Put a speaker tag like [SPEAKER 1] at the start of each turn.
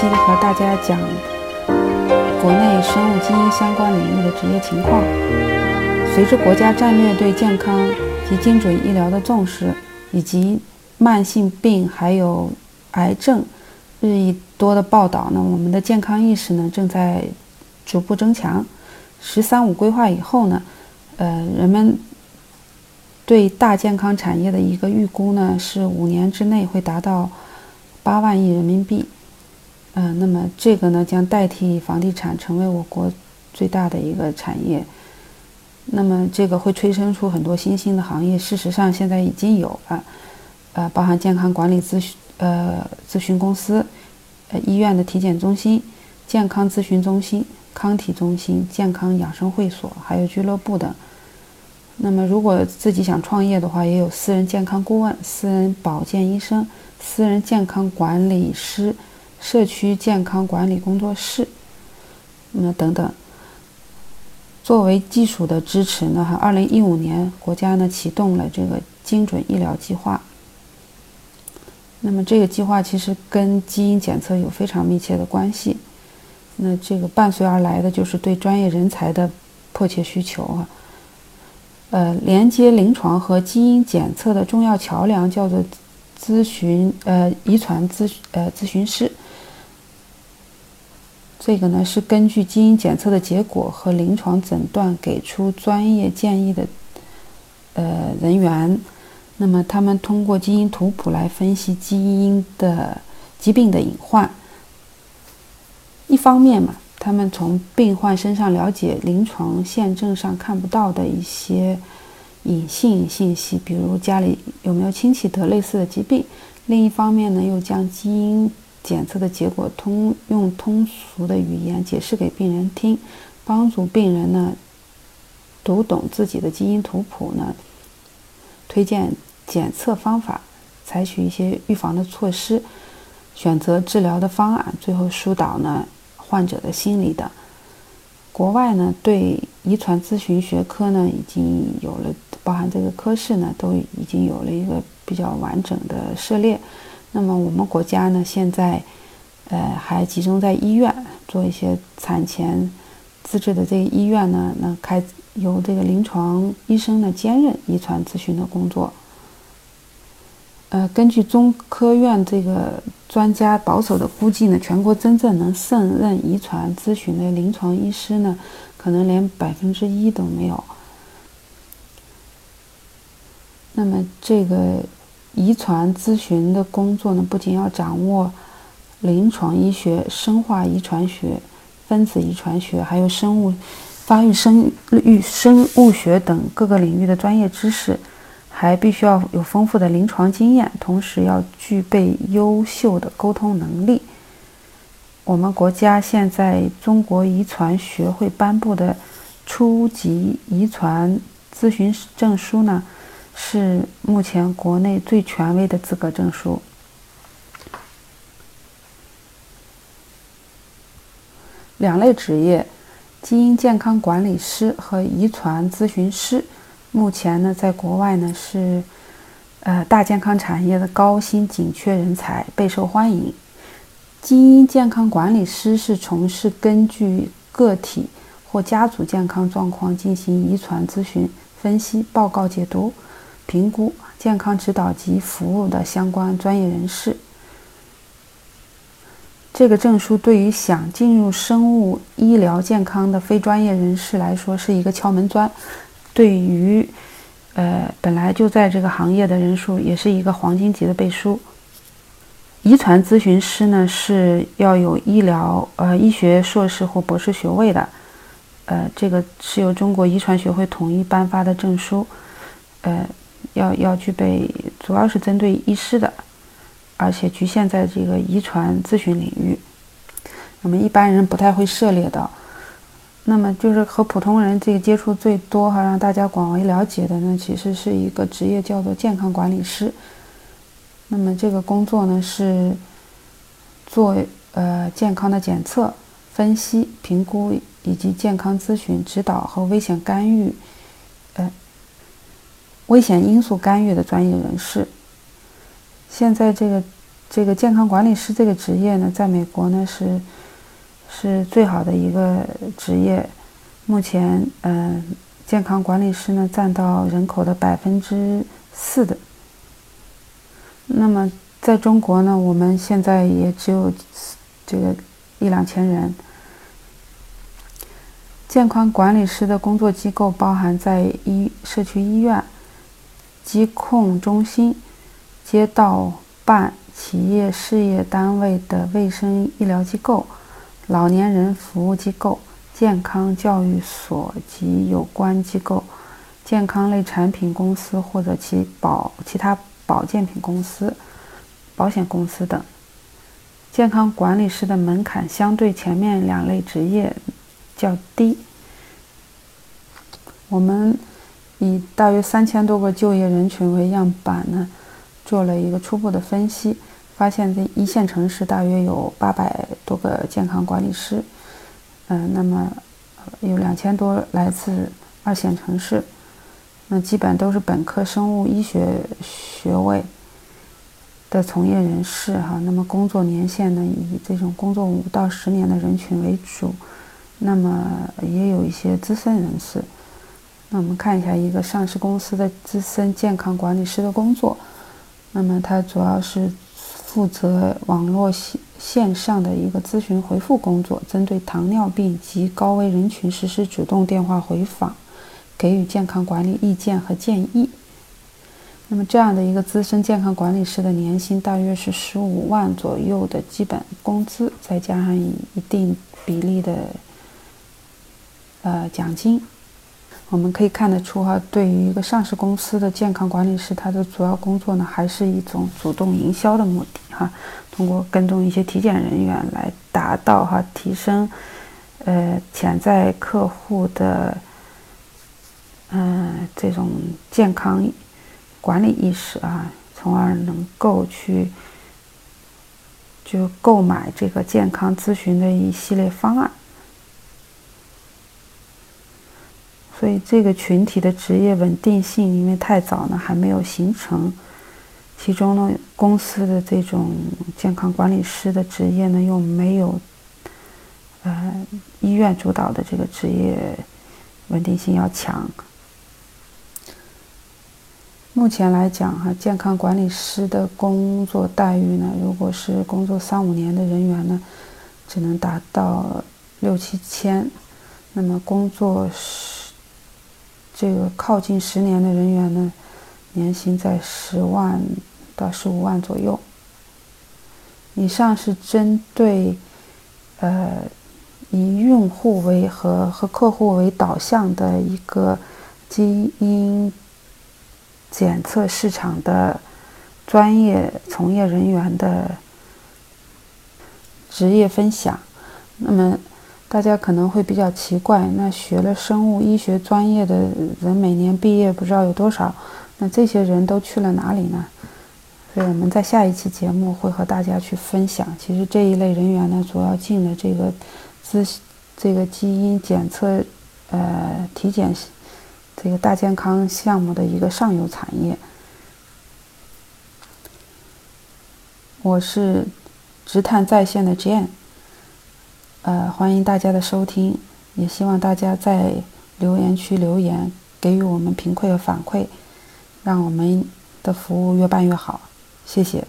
[SPEAKER 1] 期和大家讲国内生物基因相关领域的职业情况。随着国家战略对健康及精准医疗的重视，以及慢性病还有癌症日益多的报道呢，我们的健康意识呢正在逐步增强。“十三五”规划以后呢，呃，人们对大健康产业的一个预估呢是五年之内会达到八万亿人民币。嗯，那么这个呢将代替房地产成为我国最大的一个产业。那么这个会催生出很多新兴的行业，事实上现在已经有了，呃，包含健康管理咨询、呃咨询公司、呃医院的体检中心、健康咨询中心、康体中心、健康养生会所，还有俱乐部等。那么如果自己想创业的话，也有私人健康顾问、私人保健医生、私人健康管理师、社区健康管理工作室，那等等。作为技术的支持呢，哈，二零一五年国家呢启动了这个精准医疗计划。那么这个计划其实跟基因检测有非常密切的关系。那这个伴随而来的就是对专业人才的迫切需求啊。呃，连接临床和基因检测的重要桥梁叫做咨询呃遗传咨呃咨询师。这个呢是根据基因检测的结果和临床诊断给出专业建议的，呃人员，那么他们通过基因图谱来分析基因的疾病的隐患。一方面嘛，他们从病患身上了解临床现证上看不到的一些隐性信息，比如家里有没有亲戚得类似的疾病；另一方面呢，又将基因。检测的结果通用通俗的语言解释给病人听，帮助病人呢读懂自己的基因图谱呢，推荐检测方法，采取一些预防的措施，选择治疗的方案，最后疏导呢患者的心理等。国外呢对遗传咨询学科呢已经有了，包含这个科室呢都已经有了一个比较完整的涉猎。那么我们国家呢，现在，呃，还集中在医院做一些产前资质的这个医院呢，那开由这个临床医生呢兼任遗传咨询的工作。呃，根据中科院这个专家保守的估计呢，全国真正能胜任遗传咨询的临床医师呢，可能连百分之一都没有。那么这个。遗传咨询的工作呢，不仅要掌握临床医学、生化遗传学、分子遗传学，还有生物发育生育生物学等各个领域的专业知识，还必须要有丰富的临床经验，同时要具备优秀的沟通能力。我们国家现在中国遗传学会颁布的初级遗传咨询证书呢？是目前国内最权威的资格证书。两类职业，基因健康管理师和遗传咨询师，目前呢，在国外呢是，呃，大健康产业的高薪紧缺人才，备受欢迎。基因健康管理师是从事根据个体或家族健康状况进行遗传咨询、分析、报告解读。评估健康指导及服务的相关专业人士，这个证书对于想进入生物医疗健康的非专业人士来说是一个敲门砖，对于呃本来就在这个行业的人数也是一个黄金级的背书。遗传咨询师呢是要有医疗呃医学硕士或博士学位的，呃这个是由中国遗传学会统一颁发的证书，呃。要要具备，主要是针对医师的，而且局限在这个遗传咨询领域。那么一般人不太会涉猎到。那么就是和普通人这个接触最多哈，让大家广为了解的呢，其实是一个职业叫做健康管理师。那么这个工作呢是做呃健康的检测、分析、评估以及健康咨询指导和危险干预，呃。危险因素干预的专业人士，现在这个这个健康管理师这个职业呢，在美国呢是是最好的一个职业。目前，嗯，健康管理师呢占到人口的百分之四的。那么，在中国呢，我们现在也只有这个一两千人。健康管理师的工作机构包含在医社区医院、疾控中心、街道办、企业事业单位的卫生医疗机构、老年人服务机构、健康教育所及有关机构、健康类产品公司或者其保其他保健品公司、保险公司等。健康管理师的门槛相对前面两类职业。较低。我们以大约三千多个就业人群为样板呢，做了一个初步的分析，发现这一线城市大约有八百多个健康管理师，嗯，那么有两千多来自二线城市，那基本都是本科生物医学学位的从业人士哈。那么工作年限呢，以这种工作五到十年的人群为主。那么也有一些资深人士。那我们看一下一个上市公司的资深健康管理师的工作。那么他主要是负责网络线线上的一个咨询回复工作，针对糖尿病及高危人群实施主动电话回访，给予健康管理意见和建议。那么这样的一个资深健康管理师的年薪大约是十五万左右的基本工资，再加上一定比例的。呃，奖金，我们可以看得出哈，对于一个上市公司的健康管理师，他的主要工作呢，还是一种主动营销的目的哈，通过跟踪一些体检人员来达到哈提升，呃，潜在客户的，嗯，这种健康管理意识啊，从而能够去就购买这个健康咨询的一系列方案。所以这个群体的职业稳定性，因为太早呢还没有形成。其中呢，公司的这种健康管理师的职业呢，又没有，呃，医院主导的这个职业稳定性要强。目前来讲，哈，健康管理师的工作待遇呢，如果是工作三五年的人员呢，只能达到六七千。那么工作是。这个靠近十年的人员呢，年薪在十万到十五万左右。以上是针对呃以用户为和和客户为导向的一个基因检测市场的专业从业人员的职业分享。那么。大家可能会比较奇怪，那学了生物医学专业的人每年毕业不知道有多少，那这些人都去了哪里呢？所以我们在下一期节目会和大家去分享。其实这一类人员呢，主要进了这个资这个基因检测呃体检这个大健康项目的一个上游产业。我是直探在线的 Jane。呃，欢迎大家的收听，也希望大家在留言区留言，给予我们评馈和反馈，让我们的服务越办越好。谢谢。